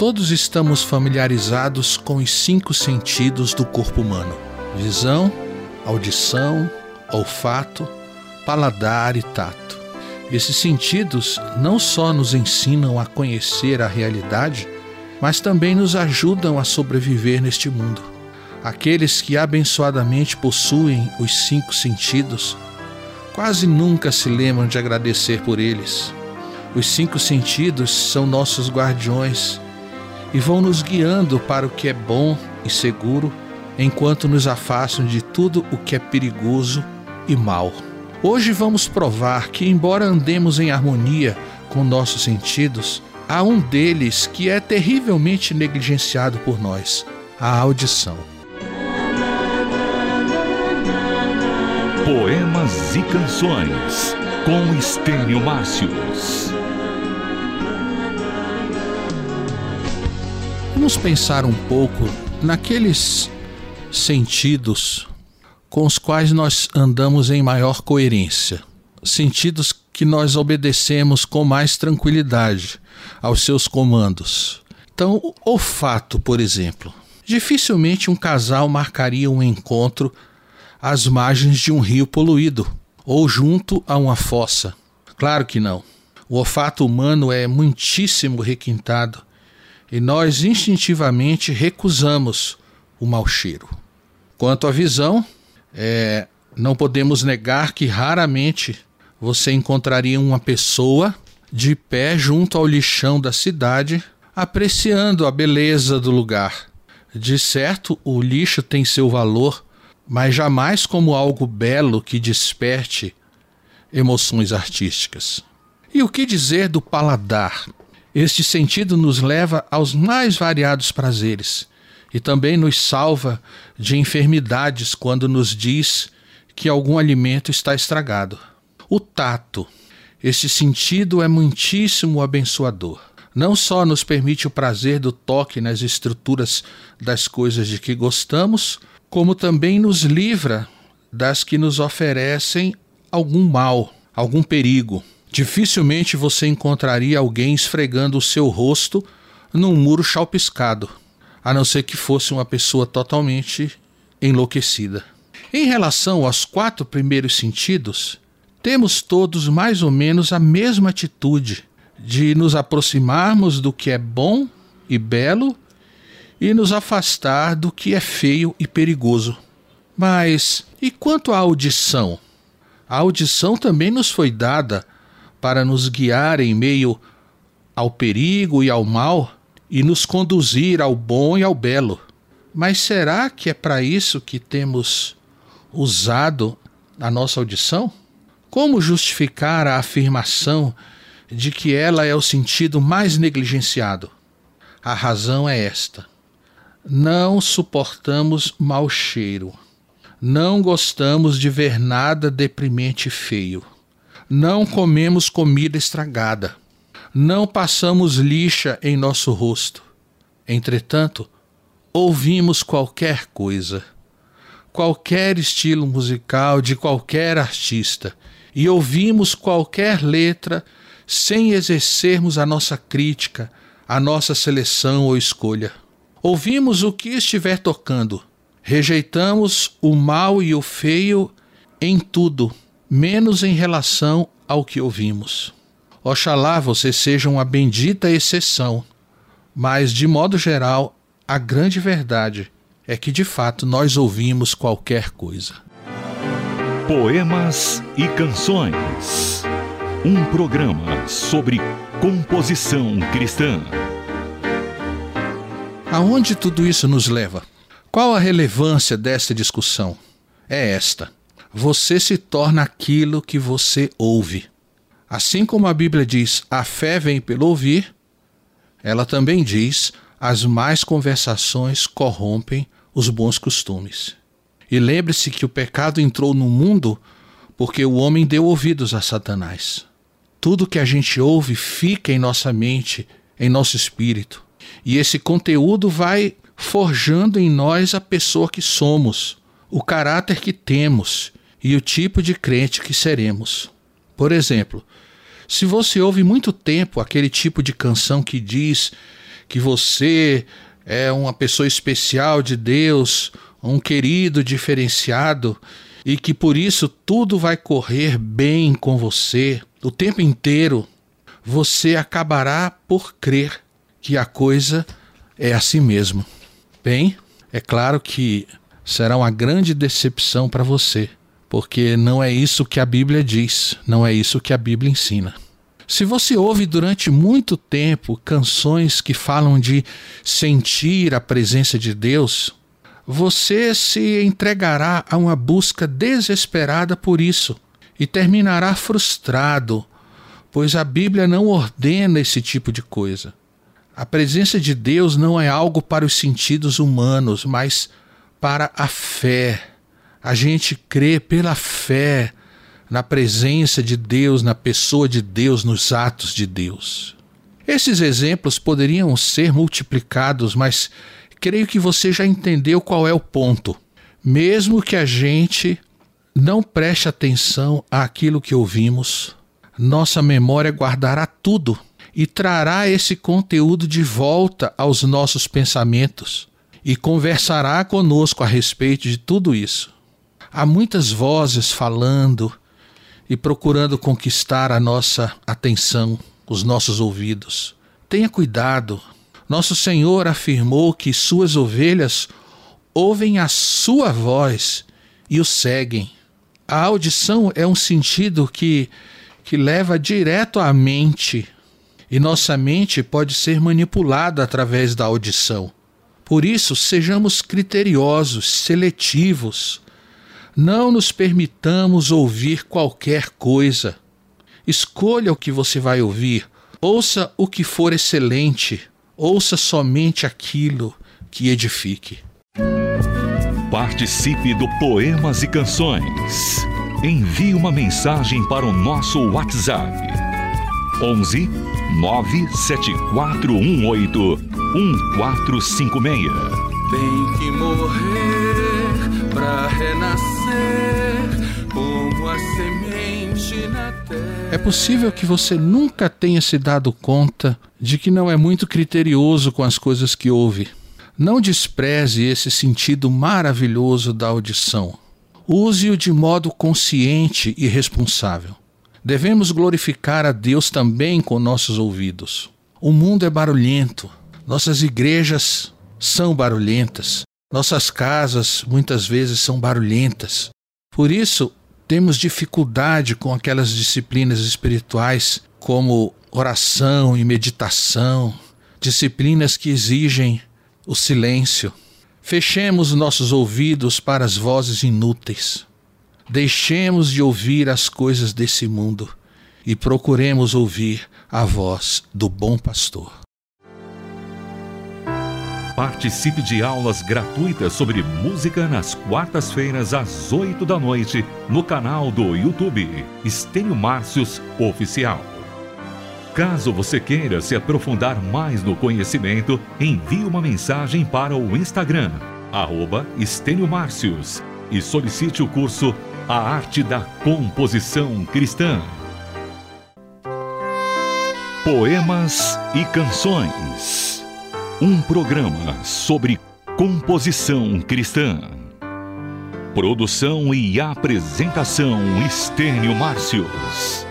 Todos estamos familiarizados com os cinco sentidos do corpo humano: visão, audição, olfato, paladar e tato. Esses sentidos não só nos ensinam a conhecer a realidade, mas também nos ajudam a sobreviver neste mundo. Aqueles que abençoadamente possuem os cinco sentidos quase nunca se lembram de agradecer por eles. Os cinco sentidos são nossos guardiões e vão nos guiando para o que é bom e seguro, enquanto nos afastam de tudo o que é perigoso e mal. Hoje vamos provar que, embora andemos em harmonia com nossos sentidos, há um deles que é terrivelmente negligenciado por nós: a audição. Poemas e Canções com Estênio Márcios. Vamos pensar um pouco naqueles sentidos com os quais nós andamos em maior coerência, sentidos que nós obedecemos com mais tranquilidade aos seus comandos. Então, o olfato, por exemplo. Dificilmente um casal marcaria um encontro às margens de um rio poluído ou junto a uma fossa. Claro que não. O olfato humano é muitíssimo requintado e nós instintivamente recusamos o mau cheiro. Quanto à visão, é, não podemos negar que raramente você encontraria uma pessoa de pé junto ao lixão da cidade, apreciando a beleza do lugar. De certo, o lixo tem seu valor, mas jamais como algo belo que desperte emoções artísticas. E o que dizer do paladar? Este sentido nos leva aos mais variados prazeres e também nos salva de enfermidades quando nos diz que algum alimento está estragado. O tato. Este sentido é muitíssimo abençoador. Não só nos permite o prazer do toque nas estruturas das coisas de que gostamos, como também nos livra das que nos oferecem algum mal, algum perigo. Dificilmente você encontraria alguém esfregando o seu rosto num muro chalpiscado, a não ser que fosse uma pessoa totalmente enlouquecida. Em relação aos quatro primeiros sentidos, temos todos mais ou menos a mesma atitude de nos aproximarmos do que é bom e belo e nos afastar do que é feio e perigoso. Mas e quanto à audição? A audição também nos foi dada para nos guiar em meio ao perigo e ao mal e nos conduzir ao bom e ao belo. Mas será que é para isso que temos usado a nossa audição? Como justificar a afirmação de que ela é o sentido mais negligenciado? A razão é esta: não suportamos mau cheiro. Não gostamos de ver nada deprimente e feio. Não comemos comida estragada. Não passamos lixa em nosso rosto. Entretanto, ouvimos qualquer coisa, qualquer estilo musical de qualquer artista, e ouvimos qualquer letra sem exercermos a nossa crítica, a nossa seleção ou escolha. Ouvimos o que estiver tocando, rejeitamos o mal e o feio em tudo, menos em relação ao que ouvimos. Oxalá você seja uma bendita exceção, mas de modo geral, a grande verdade é que de fato nós ouvimos qualquer coisa. Poemas e Canções. Um programa sobre composição cristã. Aonde tudo isso nos leva? Qual a relevância desta discussão? É esta: você se torna aquilo que você ouve. Assim como a Bíblia diz, a fé vem pelo ouvir, ela também diz, as más conversações corrompem os bons costumes. E lembre-se que o pecado entrou no mundo porque o homem deu ouvidos a Satanás. Tudo que a gente ouve fica em nossa mente, em nosso espírito. E esse conteúdo vai forjando em nós a pessoa que somos, o caráter que temos e o tipo de crente que seremos. Por exemplo, se você ouve muito tempo aquele tipo de canção que diz que você é uma pessoa especial de Deus, um querido diferenciado e que por isso tudo vai correr bem com você o tempo inteiro, você acabará por crer que a coisa é assim mesmo. Bem, é claro que será uma grande decepção para você, porque não é isso que a Bíblia diz, não é isso que a Bíblia ensina. Se você ouve durante muito tempo canções que falam de sentir a presença de Deus, você se entregará a uma busca desesperada por isso e terminará frustrado, pois a Bíblia não ordena esse tipo de coisa. A presença de Deus não é algo para os sentidos humanos, mas para a fé. A gente crê pela fé na presença de Deus, na pessoa de Deus, nos atos de Deus. Esses exemplos poderiam ser multiplicados, mas creio que você já entendeu qual é o ponto. Mesmo que a gente não preste atenção àquilo que ouvimos, nossa memória guardará tudo e trará esse conteúdo de volta aos nossos pensamentos e conversará conosco a respeito de tudo isso. Há muitas vozes falando e procurando conquistar a nossa atenção, os nossos ouvidos. Tenha cuidado. Nosso Senhor afirmou que suas ovelhas ouvem a sua voz e o seguem. A audição é um sentido que, que leva direto à mente, e nossa mente pode ser manipulada através da audição. Por isso, sejamos criteriosos, seletivos, não nos permitamos ouvir qualquer coisa. Escolha o que você vai ouvir. Ouça o que for excelente. Ouça somente aquilo que edifique. Participe do Poemas e Canções. Envie uma mensagem para o nosso WhatsApp. 11 97418 1456. Tem que morrer É possível que você nunca tenha se dado conta de que não é muito criterioso com as coisas que ouve. Não despreze esse sentido maravilhoso da audição. Use-o de modo consciente e responsável. Devemos glorificar a Deus também com nossos ouvidos. O mundo é barulhento, nossas igrejas são barulhentas, nossas casas muitas vezes são barulhentas. Por isso, temos dificuldade com aquelas disciplinas espirituais como oração e meditação, disciplinas que exigem o silêncio. Fechemos nossos ouvidos para as vozes inúteis. Deixemos de ouvir as coisas desse mundo e procuremos ouvir a voz do bom pastor. Participe de aulas gratuitas sobre música nas quartas-feiras às 8 da noite no canal do YouTube Estênio Márcios Oficial. Caso você queira se aprofundar mais no conhecimento, envie uma mensagem para o Instagram, Estênio Márcios, e solicite o curso A Arte da Composição Cristã. Poemas e Canções um programa sobre composição cristã. Produção e apresentação Estênio Márcios.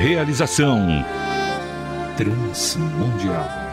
Realização Transmundial.